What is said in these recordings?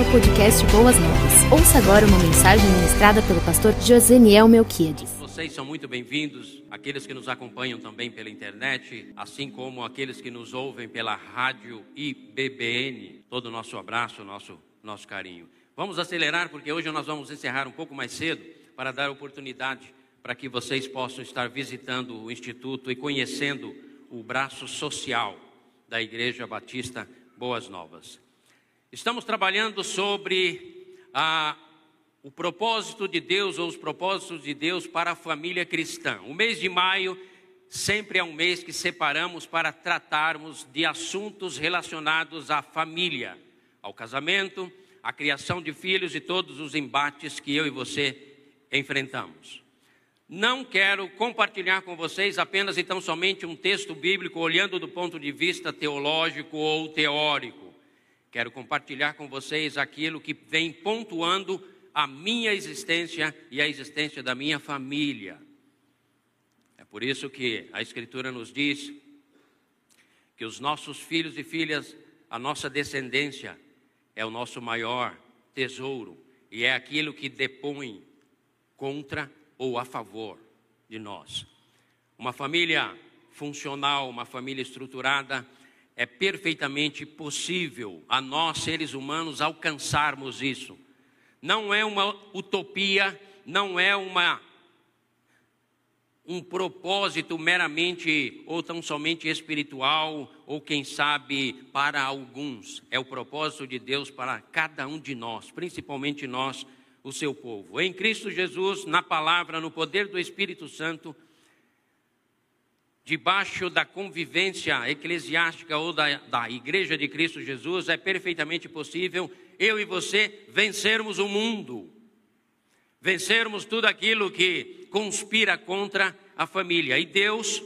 ao podcast Boas Novas. Ouça agora uma mensagem ministrada pelo pastor Joseniel Melquiades. Vocês são muito bem-vindos, aqueles que nos acompanham também pela internet, assim como aqueles que nos ouvem pela rádio IBBN. Todo o nosso abraço, nosso, nosso carinho. Vamos acelerar porque hoje nós vamos encerrar um pouco mais cedo para dar oportunidade para que vocês possam estar visitando o Instituto e conhecendo o braço social da Igreja Batista Boas Novas. Estamos trabalhando sobre a, o propósito de Deus ou os propósitos de Deus para a família cristã. O mês de maio sempre é um mês que separamos para tratarmos de assuntos relacionados à família, ao casamento, à criação de filhos e todos os embates que eu e você enfrentamos. Não quero compartilhar com vocês apenas e tão somente um texto bíblico olhando do ponto de vista teológico ou teórico Quero compartilhar com vocês aquilo que vem pontuando a minha existência e a existência da minha família. É por isso que a Escritura nos diz que os nossos filhos e filhas, a nossa descendência, é o nosso maior tesouro e é aquilo que depõe contra ou a favor de nós. Uma família funcional, uma família estruturada, é perfeitamente possível a nós, seres humanos, alcançarmos isso. Não é uma utopia, não é uma um propósito meramente ou tão somente espiritual, ou quem sabe para alguns. É o propósito de Deus para cada um de nós, principalmente nós, o seu povo. Em Cristo Jesus, na palavra, no poder do Espírito Santo, debaixo da convivência eclesiástica ou da, da Igreja de Cristo Jesus, é perfeitamente possível eu e você vencermos o mundo, vencermos tudo aquilo que conspira contra a família. E Deus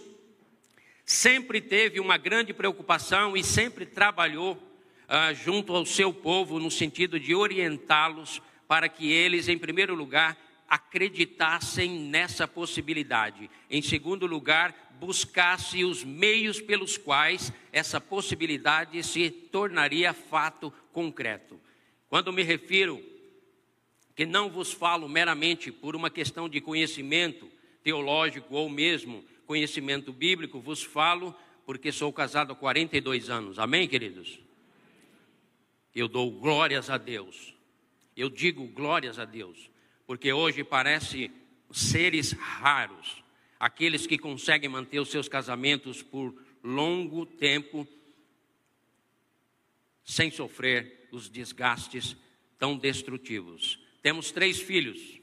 sempre teve uma grande preocupação e sempre trabalhou ah, junto ao seu povo no sentido de orientá-los para que eles, em primeiro lugar, acreditassem nessa possibilidade. Em segundo lugar, buscasse os meios pelos quais essa possibilidade se tornaria fato concreto. Quando me refiro que não vos falo meramente por uma questão de conhecimento teológico ou mesmo conhecimento bíblico, vos falo porque sou casado há 42 anos. Amém, queridos? Eu dou glórias a Deus. Eu digo glórias a Deus, porque hoje parece seres raros aqueles que conseguem manter os seus casamentos por longo tempo sem sofrer os desgastes tão destrutivos. Temos três filhos: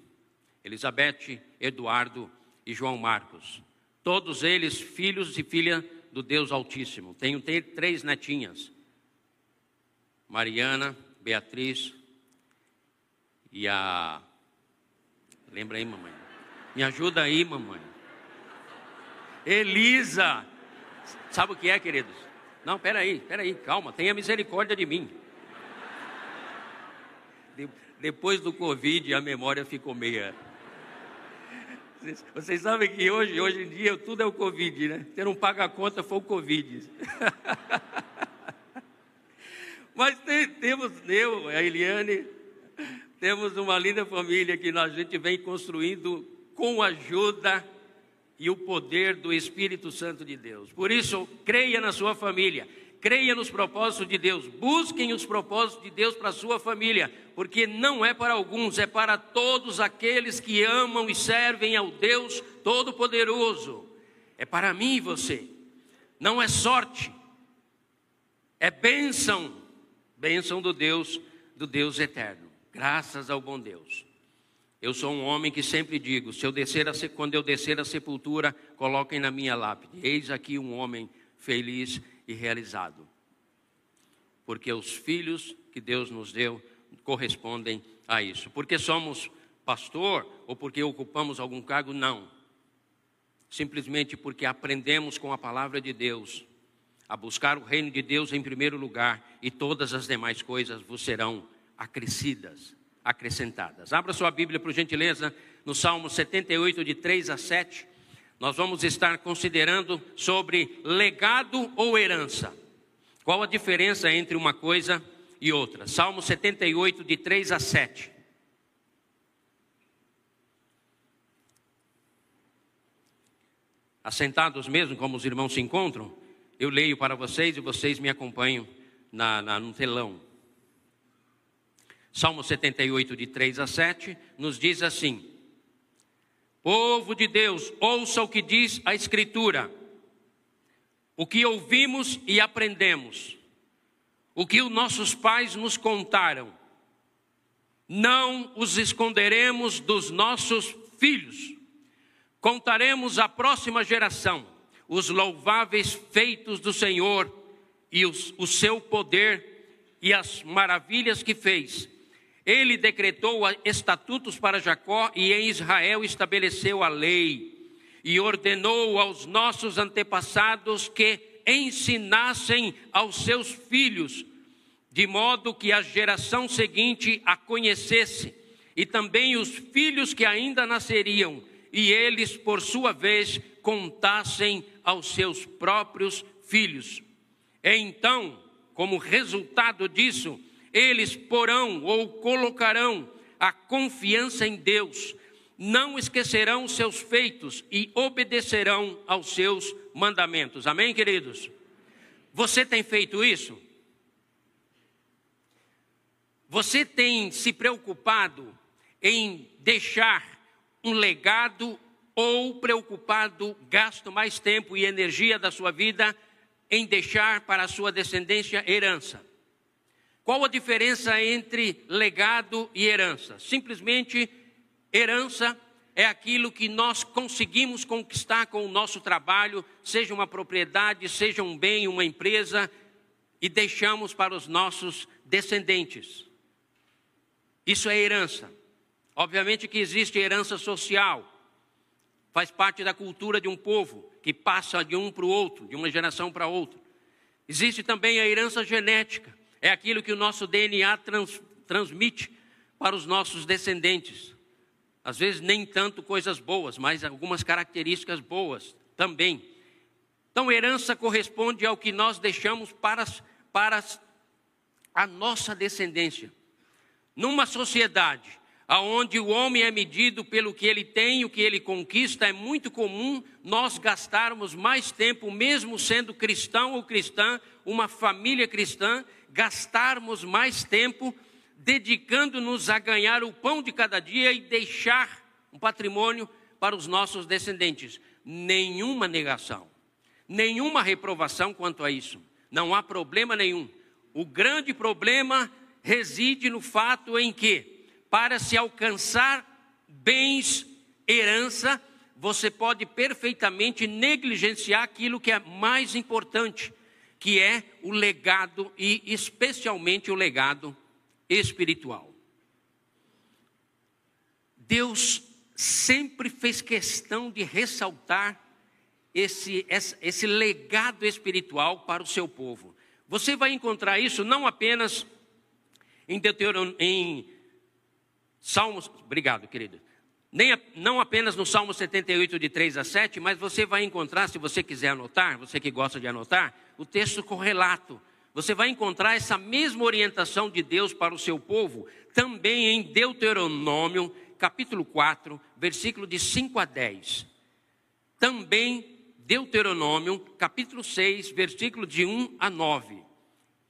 Elizabeth, Eduardo e João Marcos. Todos eles filhos e filha do Deus Altíssimo. Tenho três netinhas: Mariana, Beatriz e a. Lembra aí, mamãe? Me ajuda aí, mamãe. Elisa. Sabe o que é, queridos? Não, peraí, peraí, calma, tenha misericórdia de mim. De, depois do Covid, a memória ficou meia. Vocês, vocês, sabem que hoje, hoje em dia, tudo é o Covid, né? Você não paga a conta, foi o Covid. Mas tem, temos eu, a Eliane, temos uma linda família que a gente vem construindo com ajuda e o poder do Espírito Santo de Deus. Por isso, creia na sua família, creia nos propósitos de Deus, busquem os propósitos de Deus para a sua família, porque não é para alguns, é para todos aqueles que amam e servem ao Deus Todo-Poderoso. É para mim e você. Não é sorte, é bênção, bênção do Deus, do Deus eterno. Graças ao bom Deus. Eu sou um homem que sempre digo: se eu descer a, quando eu descer a sepultura, coloquem na minha lápide. Eis aqui um homem feliz e realizado. Porque os filhos que Deus nos deu correspondem a isso. Porque somos pastor ou porque ocupamos algum cargo? Não. Simplesmente porque aprendemos com a palavra de Deus a buscar o reino de Deus em primeiro lugar e todas as demais coisas vos serão acrescidas acrescentadas. Abra sua Bíblia, por gentileza, no Salmo 78, de 3 a 7. Nós vamos estar considerando sobre legado ou herança. Qual a diferença entre uma coisa e outra. Salmo 78, de 3 a 7. Assentados mesmo, como os irmãos se encontram, eu leio para vocês e vocês me acompanham na, na, no telão. Salmo 78, de 3 a 7, nos diz assim: Povo de Deus, ouça o que diz a Escritura, o que ouvimos e aprendemos, o que os nossos pais nos contaram, não os esconderemos dos nossos filhos, contaremos à próxima geração os louváveis feitos do Senhor e os, o seu poder e as maravilhas que fez ele decretou estatutos para Jacó e em Israel estabeleceu a lei e ordenou aos nossos antepassados que ensinassem aos seus filhos, de modo que a geração seguinte a conhecesse, e também os filhos que ainda nasceriam, e eles, por sua vez, contassem aos seus próprios filhos. Então, como resultado disso, eles porão ou colocarão a confiança em Deus, não esquecerão seus feitos e obedecerão aos seus mandamentos. Amém, queridos? Você tem feito isso? Você tem se preocupado em deixar um legado ou preocupado, gasto mais tempo e energia da sua vida em deixar para a sua descendência herança? Qual a diferença entre legado e herança? Simplesmente, herança é aquilo que nós conseguimos conquistar com o nosso trabalho, seja uma propriedade, seja um bem, uma empresa, e deixamos para os nossos descendentes. Isso é herança. Obviamente que existe herança social, faz parte da cultura de um povo, que passa de um para o outro, de uma geração para outra. Existe também a herança genética é aquilo que o nosso DNA trans, transmite para os nossos descendentes. Às vezes, nem tanto coisas boas, mas algumas características boas também. Então, herança corresponde ao que nós deixamos para, para a nossa descendência. Numa sociedade onde o homem é medido pelo que ele tem, o que ele conquista, é muito comum nós gastarmos mais tempo, mesmo sendo cristão ou cristã, uma família cristã, gastarmos mais tempo dedicando-nos a ganhar o pão de cada dia e deixar um patrimônio para os nossos descendentes. Nenhuma negação, nenhuma reprovação quanto a isso. Não há problema nenhum. O grande problema reside no fato em que, para se alcançar bens, herança, você pode perfeitamente negligenciar aquilo que é mais importante, que é o legado e especialmente o legado espiritual. Deus sempre fez questão de ressaltar esse, esse, legado espiritual para o seu povo. Você vai encontrar isso não apenas em, Deuteron, em Salmos. Obrigado, querido nem, não apenas no Salmo 78, de 3 a 7, mas você vai encontrar, se você quiser anotar, você que gosta de anotar, o texto correlato. Você vai encontrar essa mesma orientação de Deus para o seu povo também em Deuteronômio, capítulo 4, versículo de 5 a 10. Também Deuteronômio, capítulo 6, versículo de 1 a 9.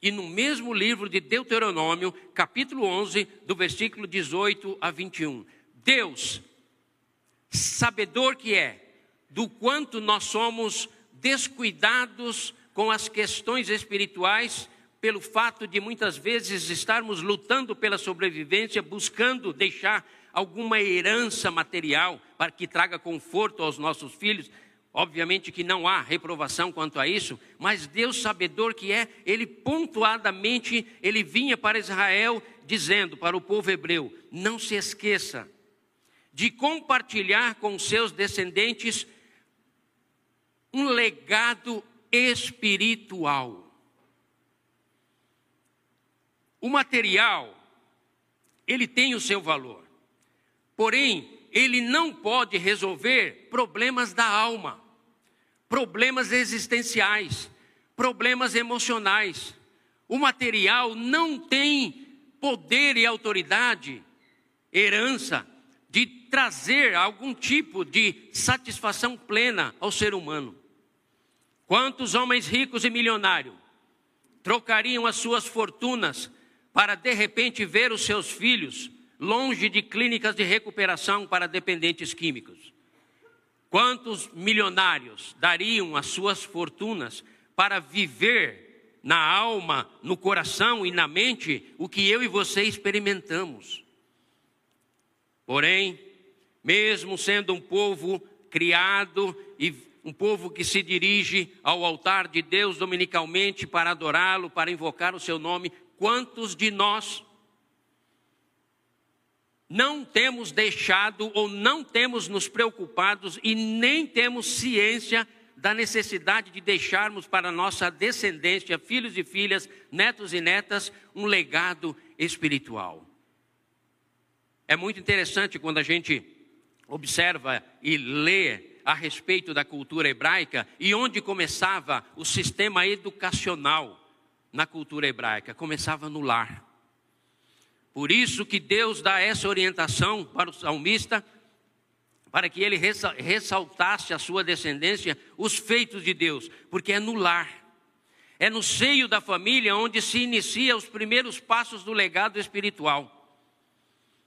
E no mesmo livro de Deuteronômio, capítulo 11, do versículo 18 a 21. Deus sabedor que é, do quanto nós somos descuidados com as questões espirituais, pelo fato de muitas vezes estarmos lutando pela sobrevivência, buscando deixar alguma herança material para que traga conforto aos nossos filhos. Obviamente que não há reprovação quanto a isso, mas Deus sabedor que é, ele pontuadamente ele vinha para Israel dizendo para o povo hebreu: não se esqueça de compartilhar com seus descendentes um legado espiritual. O material, ele tem o seu valor, porém, ele não pode resolver problemas da alma, problemas existenciais, problemas emocionais. O material não tem poder e autoridade, herança, de trazer algum tipo de satisfação plena ao ser humano. Quantos homens ricos e milionários trocariam as suas fortunas para de repente ver os seus filhos longe de clínicas de recuperação para dependentes químicos? Quantos milionários dariam as suas fortunas para viver na alma, no coração e na mente o que eu e você experimentamos? Porém, mesmo sendo um povo criado e um povo que se dirige ao altar de Deus dominicalmente para adorá-lo, para invocar o seu nome, quantos de nós não temos deixado ou não temos nos preocupados e nem temos ciência da necessidade de deixarmos para nossa descendência, filhos e filhas, netos e netas, um legado espiritual. É muito interessante quando a gente observa e lê a respeito da cultura hebraica e onde começava o sistema educacional na cultura hebraica, começava no lar. Por isso que Deus dá essa orientação para o salmista, para que ele ressaltasse a sua descendência os feitos de Deus, porque é no lar. É no seio da família onde se inicia os primeiros passos do legado espiritual.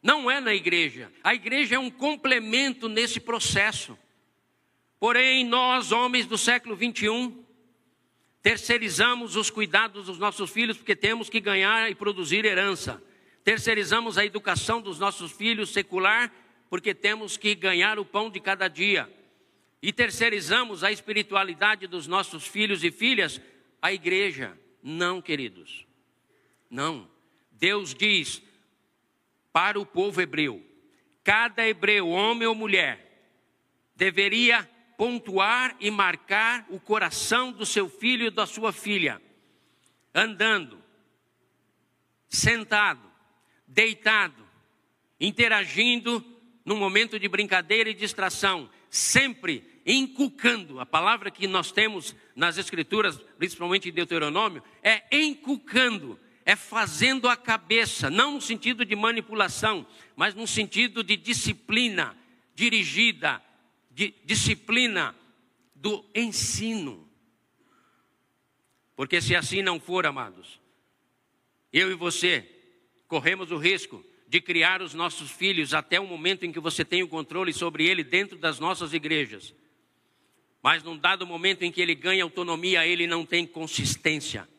Não é na igreja. A igreja é um complemento nesse processo. Porém, nós, homens do século 21, terceirizamos os cuidados dos nossos filhos porque temos que ganhar e produzir herança terceirizamos a educação dos nossos filhos secular, porque temos que ganhar o pão de cada dia. E terceirizamos a espiritualidade dos nossos filhos e filhas à igreja. Não, queridos. Não. Deus diz para o povo hebreu: cada hebreu, homem ou mulher, deveria pontuar e marcar o coração do seu filho e da sua filha, andando, sentado, deitado, interagindo num momento de brincadeira e distração, sempre encucando. A palavra que nós temos nas Escrituras, principalmente em Deuteronômio, é encucando, é fazendo a cabeça, não no sentido de manipulação, mas no sentido de disciplina dirigida, de disciplina do ensino. Porque se assim não for, amados, eu e você corremos o risco de criar os nossos filhos até o momento em que você tem o controle sobre ele dentro das nossas igrejas. Mas num dado momento em que ele ganha autonomia, ele não tem consistência,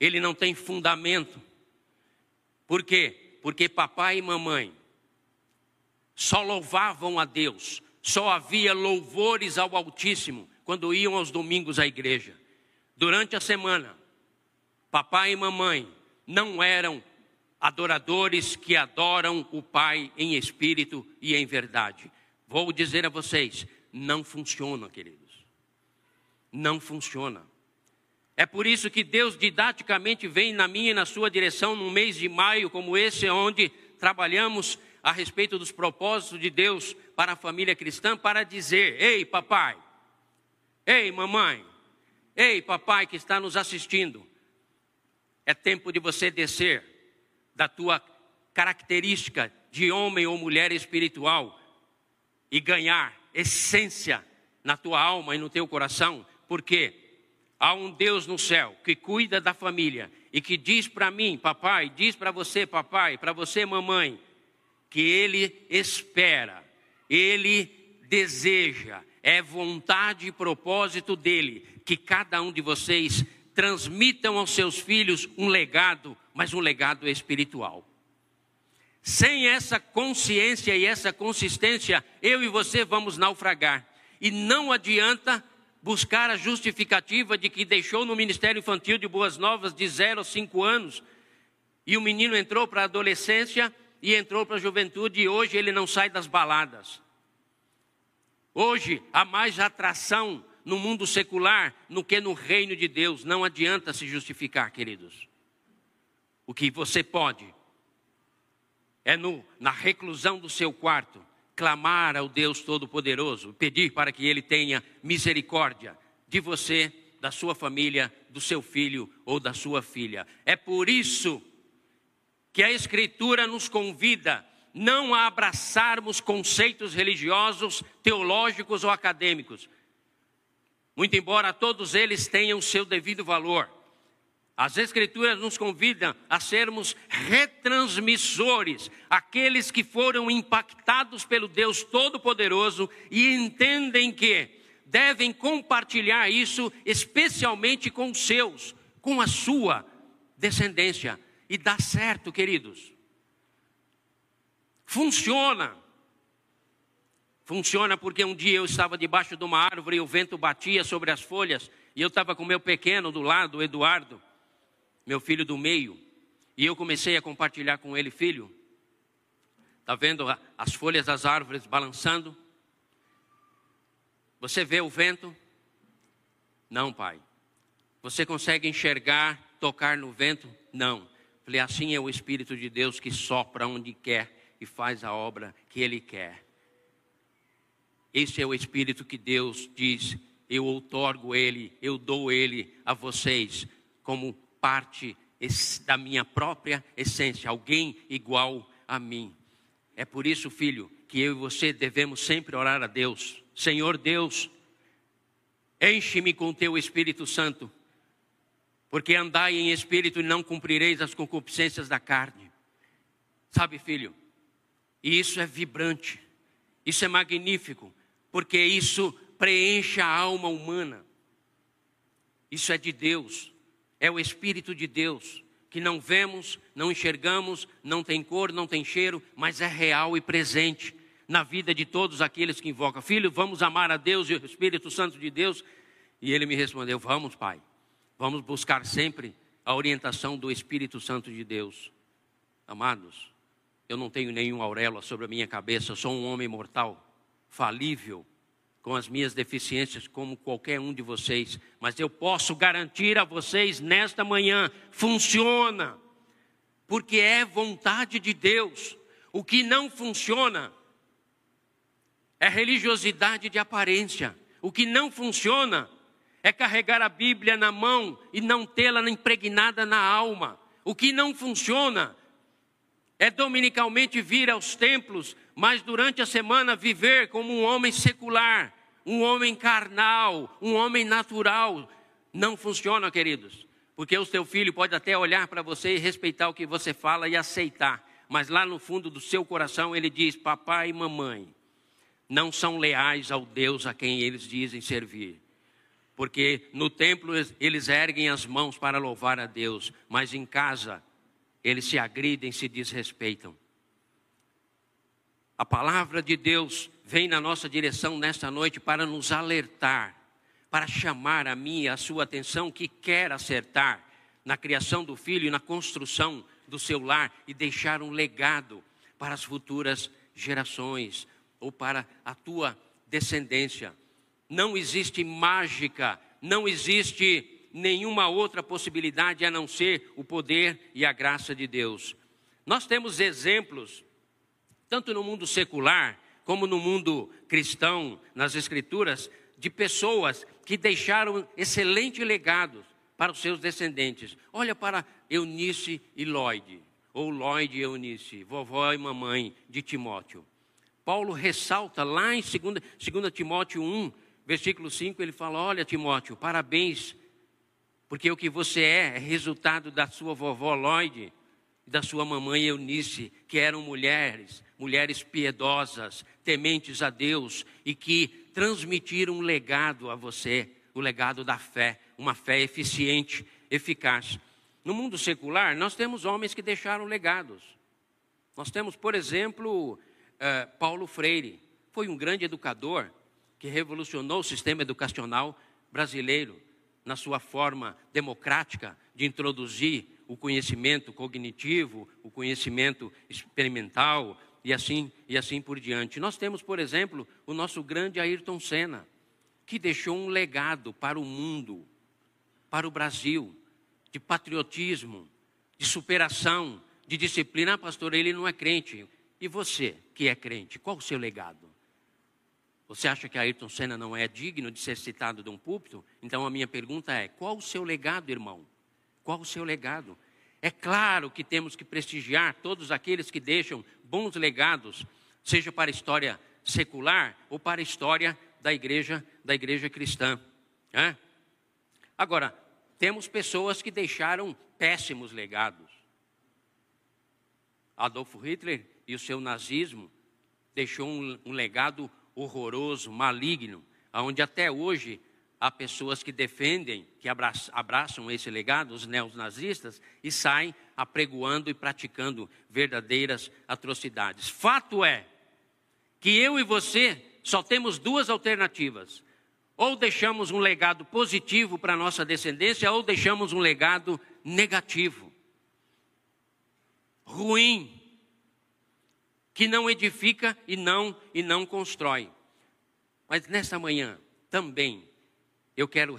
ele não tem fundamento. Por quê? Porque papai e mamãe só louvavam a Deus, só havia louvores ao Altíssimo quando iam aos domingos à igreja. Durante a semana, papai e mamãe não eram adoradores que adoram o Pai em espírito e em verdade. Vou dizer a vocês, não funciona, queridos. Não funciona. É por isso que Deus didaticamente vem na minha e na sua direção num mês de maio como esse, onde trabalhamos a respeito dos propósitos de Deus para a família cristã, para dizer: ei, papai, ei, mamãe, ei, papai que está nos assistindo, é tempo de você descer da tua característica de homem ou mulher espiritual e ganhar essência na tua alma e no teu coração, porque há um Deus no céu que cuida da família e que diz para mim, papai, diz para você, papai, para você, mamãe, que ele espera, ele deseja, é vontade e propósito dele que cada um de vocês transmitam aos seus filhos um legado mas um legado espiritual. Sem essa consciência e essa consistência, eu e você vamos naufragar. E não adianta buscar a justificativa de que deixou no Ministério Infantil de Boas Novas de 0 a 5 anos e o menino entrou para a adolescência e entrou para a juventude e hoje ele não sai das baladas. Hoje há mais atração no mundo secular do que no reino de Deus. Não adianta se justificar, queridos. O que você pode é no, na reclusão do seu quarto clamar ao Deus Todo-Poderoso, pedir para que Ele tenha misericórdia de você da sua família, do seu filho ou da sua filha. É por isso que a Escritura nos convida não a abraçarmos conceitos religiosos, teológicos ou acadêmicos. Muito embora todos eles tenham seu devido valor. As Escrituras nos convidam a sermos retransmissores, aqueles que foram impactados pelo Deus Todo-Poderoso e entendem que devem compartilhar isso, especialmente com os seus, com a sua descendência. E dá certo, queridos. Funciona. Funciona porque um dia eu estava debaixo de uma árvore e o vento batia sobre as folhas e eu estava com meu pequeno do lado, o Eduardo, meu filho do meio, e eu comecei a compartilhar com ele, filho. Tá vendo as folhas das árvores balançando? Você vê o vento? Não, pai. Você consegue enxergar, tocar no vento? Não. Falei, assim é o Espírito de Deus que sopra onde quer e faz a obra que Ele quer. Esse é o Espírito que Deus diz: eu outorgo Ele, eu dou Ele a vocês como parte da minha própria essência, alguém igual a mim. É por isso, filho, que eu e você devemos sempre orar a Deus Senhor Deus, enche-me com teu Espírito Santo, porque andai em espírito e não cumprireis as concupiscências da carne. Sabe, filho, e isso é vibrante, isso é magnífico, porque isso preenche a alma humana. Isso é de Deus, é o Espírito de Deus, que não vemos, não enxergamos, não tem cor, não tem cheiro, mas é real e presente na vida de todos aqueles que invocam: Filho, vamos amar a Deus e o Espírito Santo de Deus? E ele me respondeu: Vamos, Pai, vamos buscar sempre a orientação do Espírito Santo de Deus. Amados, eu não tenho nenhum auréola sobre a minha cabeça, eu sou um homem mortal, falível, com as minhas deficiências, como qualquer um de vocês, mas eu posso garantir a vocês nesta manhã: funciona, porque é vontade de Deus. O que não funciona é religiosidade de aparência. O que não funciona é carregar a Bíblia na mão e não tê-la impregnada na alma. O que não funciona é dominicalmente vir aos templos, mas durante a semana viver como um homem secular, um homem carnal, um homem natural. Não funciona, queridos, porque o seu filho pode até olhar para você e respeitar o que você fala e aceitar, mas lá no fundo do seu coração ele diz: Papai e mamãe, não são leais ao Deus a quem eles dizem servir. Porque no templo eles erguem as mãos para louvar a Deus, mas em casa eles se agridem, se desrespeitam. A palavra de Deus vem na nossa direção nesta noite para nos alertar, para chamar a minha e a sua atenção que quer acertar na criação do filho e na construção do seu lar e deixar um legado para as futuras gerações ou para a tua descendência. Não existe mágica, não existe nenhuma outra possibilidade a não ser o poder e a graça de Deus. Nós temos exemplos, tanto no mundo secular como no mundo cristão, nas Escrituras, de pessoas que deixaram excelente legado para os seus descendentes. Olha para Eunice e Lloyd, ou Lloyd e Eunice, vovó e mamãe de Timóteo. Paulo ressalta lá em 2, 2 Timóteo 1, versículo 5, ele fala: Olha, Timóteo, parabéns, porque o que você é é resultado da sua vovó Lloyd da sua mamãe Eunice, que eram mulheres, mulheres piedosas, tementes a Deus e que transmitiram um legado a você, o legado da fé, uma fé eficiente, eficaz. No mundo secular, nós temos homens que deixaram legados. Nós temos, por exemplo, uh, Paulo Freire. Foi um grande educador que revolucionou o sistema educacional brasileiro na sua forma democrática de introduzir o conhecimento cognitivo, o conhecimento experimental e assim e assim por diante. Nós temos, por exemplo, o nosso grande Ayrton Senna, que deixou um legado para o mundo, para o Brasil, de patriotismo, de superação, de disciplina. Ah, pastor, ele não é crente. E você, que é crente, qual o seu legado? Você acha que Ayrton Senna não é digno de ser citado de um púlpito? Então a minha pergunta é: qual o seu legado, irmão? Qual o seu legado? É claro que temos que prestigiar todos aqueles que deixam bons legados, seja para a história secular ou para a história da igreja, da igreja cristã. É? Agora, temos pessoas que deixaram péssimos legados. Adolfo Hitler e o seu nazismo deixou um, um legado horroroso, maligno, onde até hoje há pessoas que defendem, que abraçam, esse legado, os neonazistas, e saem apregoando e praticando verdadeiras atrocidades. Fato é que eu e você só temos duas alternativas. Ou deixamos um legado positivo para a nossa descendência, ou deixamos um legado negativo, ruim, que não edifica e não e não constrói. Mas nessa manhã também eu quero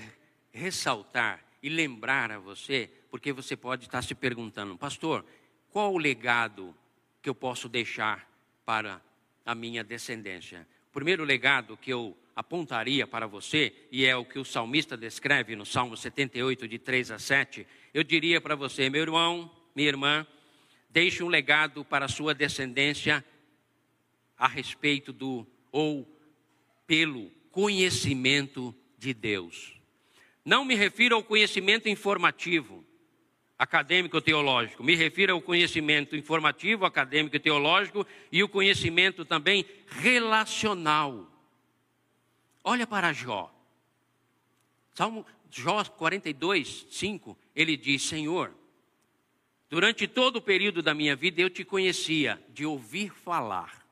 ressaltar e lembrar a você, porque você pode estar se perguntando, pastor, qual o legado que eu posso deixar para a minha descendência? O primeiro legado que eu apontaria para você, e é o que o salmista descreve no Salmo 78, de 3 a 7, eu diria para você, meu irmão, minha irmã, deixe um legado para a sua descendência a respeito do, ou pelo conhecimento de Deus. Não me refiro ao conhecimento informativo, acadêmico teológico, me refiro ao conhecimento informativo, acadêmico teológico e o conhecimento também relacional. Olha para Jó. Salmo Jó 42, 5, ele diz: Senhor, durante todo o período da minha vida eu te conhecia de ouvir falar.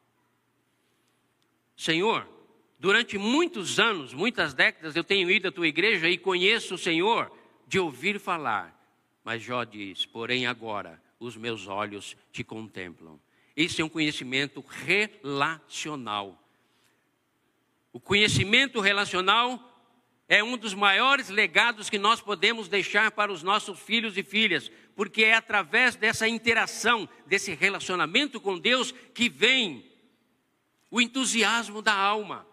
Senhor, Durante muitos anos, muitas décadas, eu tenho ido à tua igreja e conheço o Senhor de ouvir falar. Mas Jó diz: porém, agora os meus olhos te contemplam. Esse é um conhecimento relacional. O conhecimento relacional é um dos maiores legados que nós podemos deixar para os nossos filhos e filhas, porque é através dessa interação, desse relacionamento com Deus, que vem o entusiasmo da alma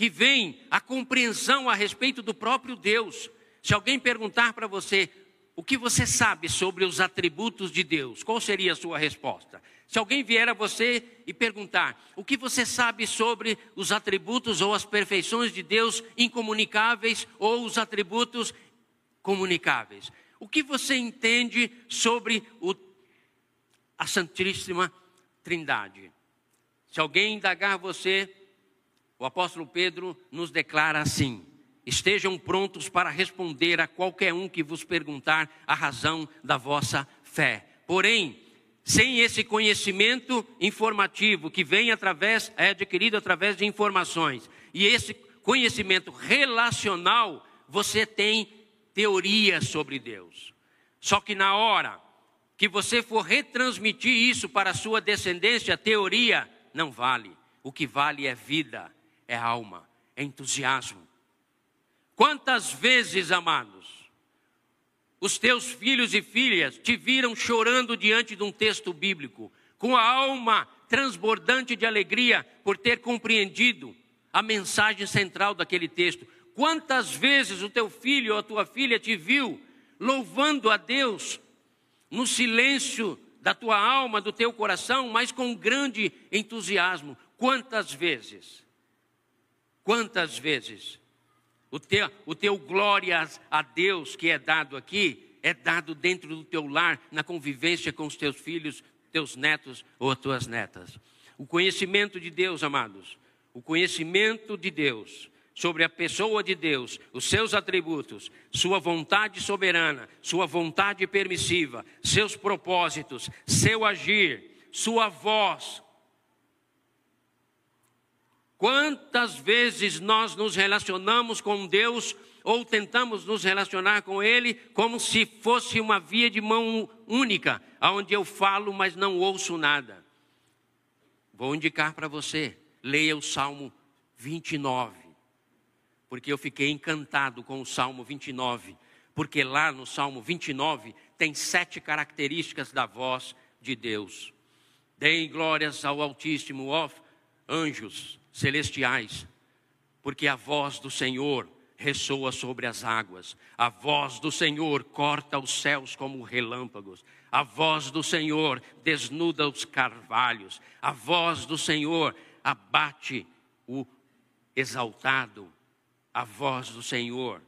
que vem a compreensão a respeito do próprio Deus. Se alguém perguntar para você o que você sabe sobre os atributos de Deus, qual seria a sua resposta? Se alguém vier a você e perguntar o que você sabe sobre os atributos ou as perfeições de Deus incomunicáveis ou os atributos comunicáveis, o que você entende sobre o, a Santíssima Trindade? Se alguém indagar você o apóstolo Pedro nos declara assim: estejam prontos para responder a qualquer um que vos perguntar a razão da vossa fé. Porém, sem esse conhecimento informativo que vem através, é adquirido através de informações, e esse conhecimento relacional, você tem teoria sobre Deus. Só que na hora que você for retransmitir isso para a sua descendência, teoria não vale. O que vale é vida é alma, é entusiasmo. Quantas vezes, amados, os teus filhos e filhas te viram chorando diante de um texto bíblico, com a alma transbordante de alegria por ter compreendido a mensagem central daquele texto. Quantas vezes o teu filho ou a tua filha te viu louvando a Deus no silêncio da tua alma, do teu coração, mas com grande entusiasmo? Quantas vezes? Quantas vezes o teu, o teu a Deus que é dado aqui é dado dentro do teu lar, na convivência com os teus filhos, teus netos ou as tuas netas. O conhecimento de Deus, amados, o conhecimento de Deus sobre a pessoa de Deus, os seus atributos, sua vontade soberana, sua vontade permissiva, seus propósitos, seu agir, sua voz, Quantas vezes nós nos relacionamos com Deus ou tentamos nos relacionar com Ele como se fosse uma via de mão única, onde eu falo, mas não ouço nada. Vou indicar para você, leia o Salmo 29, porque eu fiquei encantado com o Salmo 29, porque lá no Salmo 29 tem sete características da voz de Deem glórias ao Altíssimo, ó anjos, celestiais, porque a voz do Senhor ressoa sobre as águas, a voz do Senhor corta os céus como relâmpagos, a voz do Senhor desnuda os carvalhos, a voz do Senhor abate o exaltado, a voz do Senhor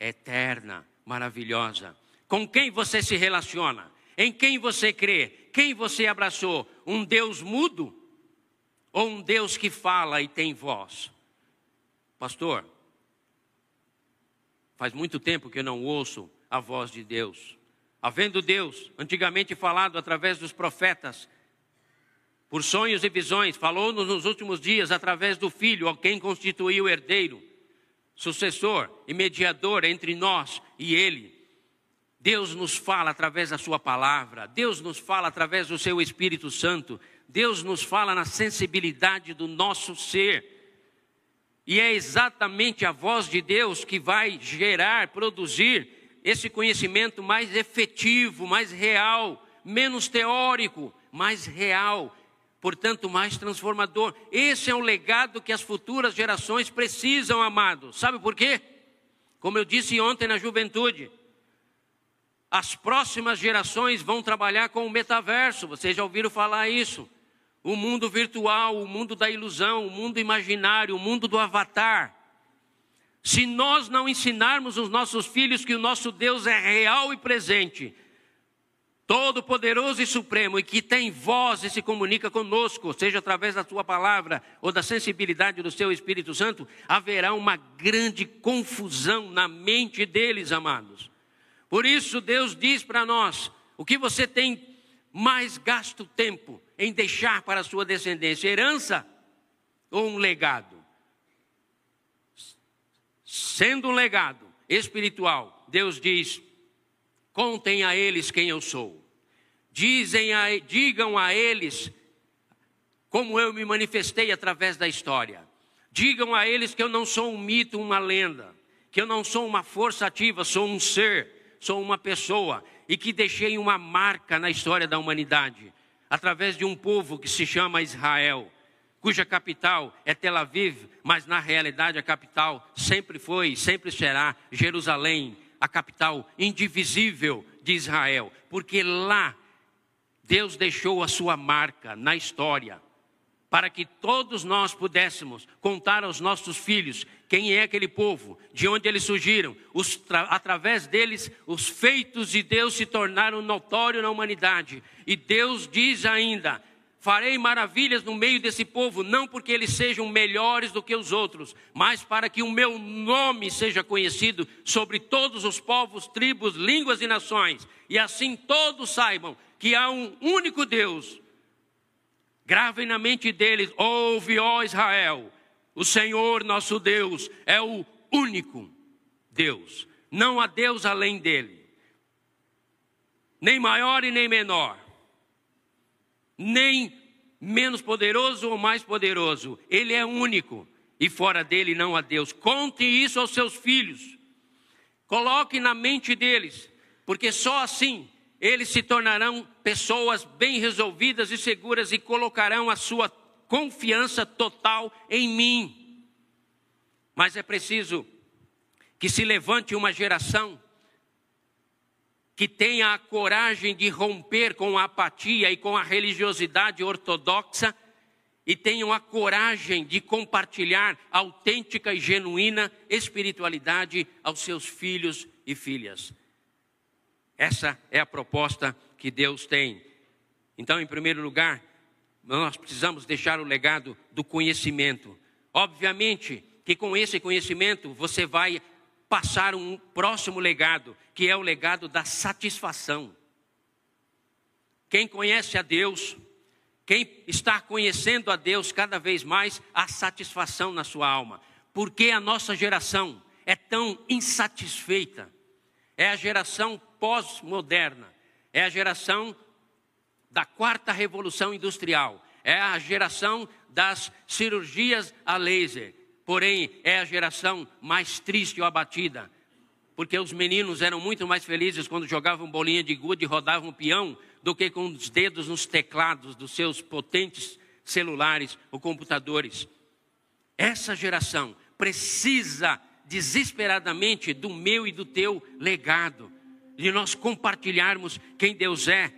é eterna, maravilhosa. Com quem você se relaciona? Em quem você crê? Quem você abraçou? Um Deus mudo? Ou um Deus que fala e tem voz? Pastor, faz muito tempo que eu não ouço a voz de Deus. Havendo Deus, antigamente falado através dos profetas, por sonhos e visões, falou-nos nos últimos dias através do Filho, a quem constituiu o herdeiro, sucessor e mediador entre nós e Ele. Deus nos fala através da Sua palavra, Deus nos fala através do Seu Espírito Santo, Deus nos fala na sensibilidade do nosso ser. E é exatamente a voz de Deus que vai gerar, produzir esse conhecimento mais efetivo, mais real, menos teórico, mais real, portanto, mais transformador. Esse é um legado que as futuras gerações precisam, amados. Sabe por quê? Como eu disse ontem na juventude, as próximas gerações vão trabalhar com o metaverso. Vocês já ouviram falar isso? O mundo virtual, o mundo da ilusão, o mundo imaginário, o mundo do avatar. Se nós não ensinarmos os nossos filhos que o nosso Deus é real e presente, todo-poderoso e supremo, e que tem voz e se comunica conosco, seja através da sua palavra ou da sensibilidade do seu Espírito Santo, haverá uma grande confusão na mente deles, amados. Por isso, Deus diz para nós: o que você tem mais gasto tempo em deixar para a sua descendência herança ou um legado? Sendo um legado espiritual, Deus diz: contem a eles quem eu sou. Dizem a, digam a eles como eu me manifestei através da história. Digam a eles que eu não sou um mito, uma lenda, que eu não sou uma força ativa, sou um ser, sou uma pessoa e que deixei uma marca na história da humanidade através de um povo que se chama Israel, cuja capital é Tel Aviv, mas na realidade a capital sempre foi e sempre será Jerusalém, a capital indivisível de Israel, porque lá Deus deixou a sua marca na história para que todos nós pudéssemos contar aos nossos filhos quem é aquele povo, de onde eles surgiram, os, através deles os feitos de Deus se tornaram notórios na humanidade. E Deus diz ainda: farei maravilhas no meio desse povo, não porque eles sejam melhores do que os outros, mas para que o meu nome seja conhecido sobre todos os povos, tribos, línguas e nações, e assim todos saibam que há um único Deus Gravem na mente deles: ouve, ó Israel, o Senhor nosso Deus é o único Deus, não há Deus além dele, nem maior e nem menor, nem menos poderoso ou mais poderoso, ele é único e fora dele não há Deus. Conte isso aos seus filhos, coloque na mente deles, porque só assim eles se tornarão pessoas bem resolvidas e seguras e colocarão a sua confiança total em mim. Mas é preciso que se levante uma geração que tenha a coragem de romper com a apatia e com a religiosidade ortodoxa e tenham a coragem de compartilhar autêntica e genuína espiritualidade aos seus filhos e filhas. Essa é a proposta que Deus tem. Então, em primeiro lugar, nós precisamos deixar o legado do conhecimento. Obviamente que com esse conhecimento você vai passar um próximo legado, que é o legado da satisfação. Quem conhece a Deus, quem está conhecendo a Deus cada vez mais, a satisfação na sua alma. Porque a nossa geração é tão insatisfeita. É a geração pós-moderna, é a geração da quarta revolução industrial, é a geração das cirurgias a laser, porém é a geração mais triste ou abatida, porque os meninos eram muito mais felizes quando jogavam bolinha de gude e rodavam peão do que com os dedos nos teclados dos seus potentes celulares ou computadores. Essa geração precisa desesperadamente do meu e do teu legado, de nós compartilharmos quem Deus é.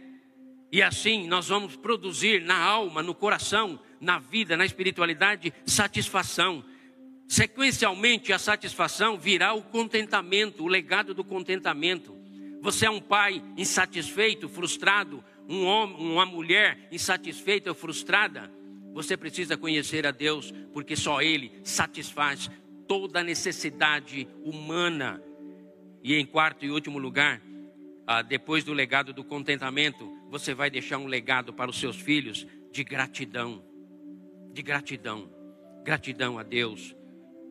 E assim nós vamos produzir na alma, no coração, na vida, na espiritualidade, satisfação. Sequencialmente, a satisfação virá o contentamento, o legado do contentamento. Você é um pai insatisfeito, frustrado, um homem, uma mulher insatisfeita ou frustrada, você precisa conhecer a Deus, porque só Ele satisfaz toda a necessidade humana. E em quarto e último lugar, ah, depois do legado do contentamento, você vai deixar um legado para os seus filhos de gratidão. De gratidão. Gratidão a Deus.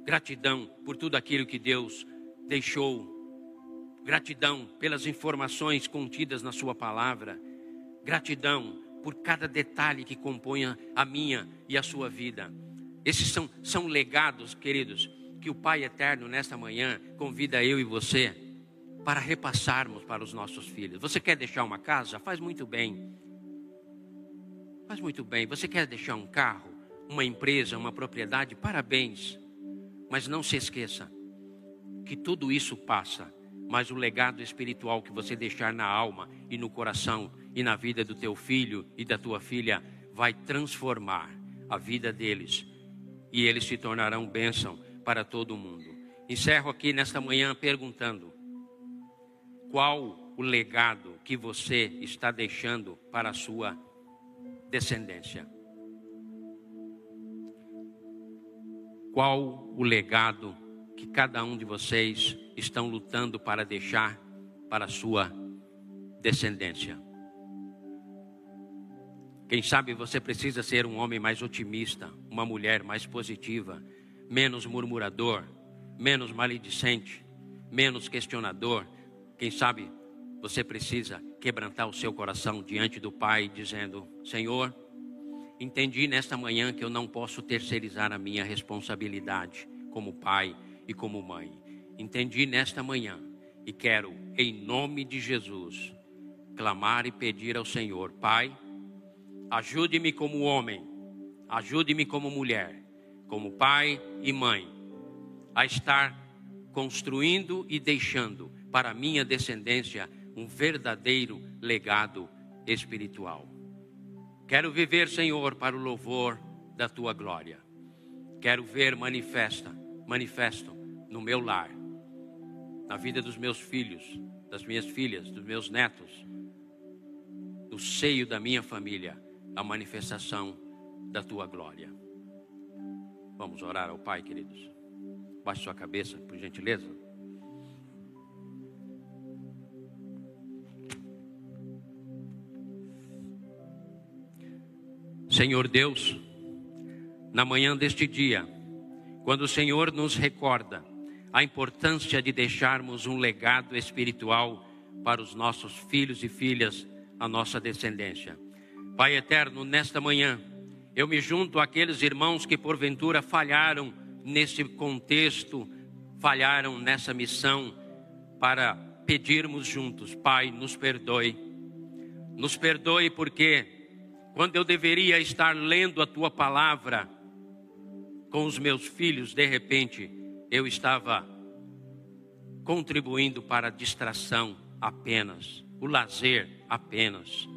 Gratidão por tudo aquilo que Deus deixou. Gratidão pelas informações contidas na Sua palavra. Gratidão por cada detalhe que compõe a minha e a sua vida. Esses são, são legados, queridos, que o Pai Eterno, nesta manhã, convida eu e você para repassarmos para os nossos filhos. Você quer deixar uma casa? Faz muito bem. Faz muito bem. Você quer deixar um carro, uma empresa, uma propriedade? Parabéns. Mas não se esqueça que tudo isso passa, mas o legado espiritual que você deixar na alma e no coração e na vida do teu filho e da tua filha vai transformar a vida deles e eles se tornarão bênção para todo mundo. Encerro aqui nesta manhã perguntando: qual o legado que você está deixando para a sua descendência? Qual o legado que cada um de vocês estão lutando para deixar para a sua descendência? Quem sabe você precisa ser um homem mais otimista, uma mulher mais positiva, menos murmurador, menos maledicente, menos questionador. Quem sabe você precisa quebrantar o seu coração diante do Pai, dizendo: Senhor, entendi nesta manhã que eu não posso terceirizar a minha responsabilidade como pai e como mãe. Entendi nesta manhã e quero, em nome de Jesus, clamar e pedir ao Senhor, Pai Ajude-me como homem, ajude-me como mulher, como pai e mãe, a estar construindo e deixando para minha descendência um verdadeiro legado espiritual. Quero viver, Senhor, para o louvor da tua glória. Quero ver manifesta, manifesto no meu lar, na vida dos meus filhos, das minhas filhas, dos meus netos, no seio da minha família a manifestação da tua glória. Vamos orar ao Pai, queridos. Baixe sua cabeça, por gentileza. Senhor Deus, na manhã deste dia, quando o Senhor nos recorda a importância de deixarmos um legado espiritual para os nossos filhos e filhas, a nossa descendência. Pai eterno, nesta manhã, eu me junto àqueles irmãos que porventura falharam nesse contexto, falharam nessa missão, para pedirmos juntos, Pai, nos perdoe. Nos perdoe porque, quando eu deveria estar lendo a tua palavra com os meus filhos, de repente, eu estava contribuindo para a distração apenas, o lazer apenas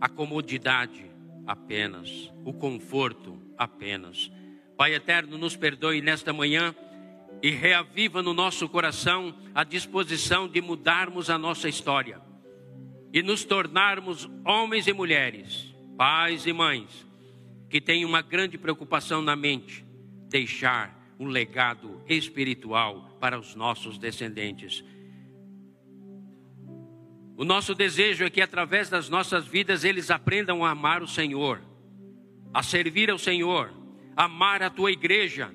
a comodidade apenas, o conforto apenas. Pai eterno, nos perdoe nesta manhã e reaviva no nosso coração a disposição de mudarmos a nossa história e nos tornarmos homens e mulheres, pais e mães, que têm uma grande preocupação na mente: deixar um legado espiritual para os nossos descendentes. O nosso desejo é que através das nossas vidas eles aprendam a amar o Senhor, a servir ao Senhor, amar a tua igreja,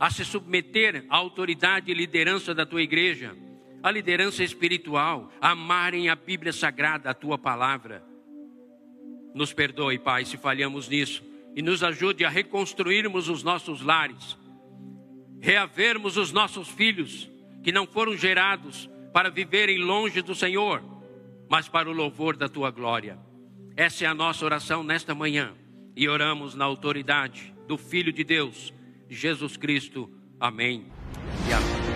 a se submeter à autoridade e liderança da tua igreja, a liderança espiritual, a amarem a Bíblia Sagrada, a tua palavra. Nos perdoe, Pai, se falhamos nisso e nos ajude a reconstruirmos os nossos lares, reavermos os nossos filhos que não foram gerados para viverem longe do Senhor, mas para o louvor da tua glória. Essa é a nossa oração nesta manhã e oramos na autoridade do Filho de Deus, de Jesus Cristo. Amém. E amém.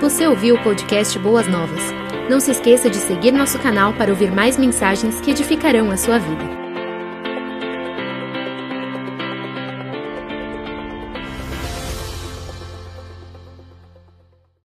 Você ouviu o podcast Boas Novas? Não se esqueça de seguir nosso canal para ouvir mais mensagens que edificarão a sua vida.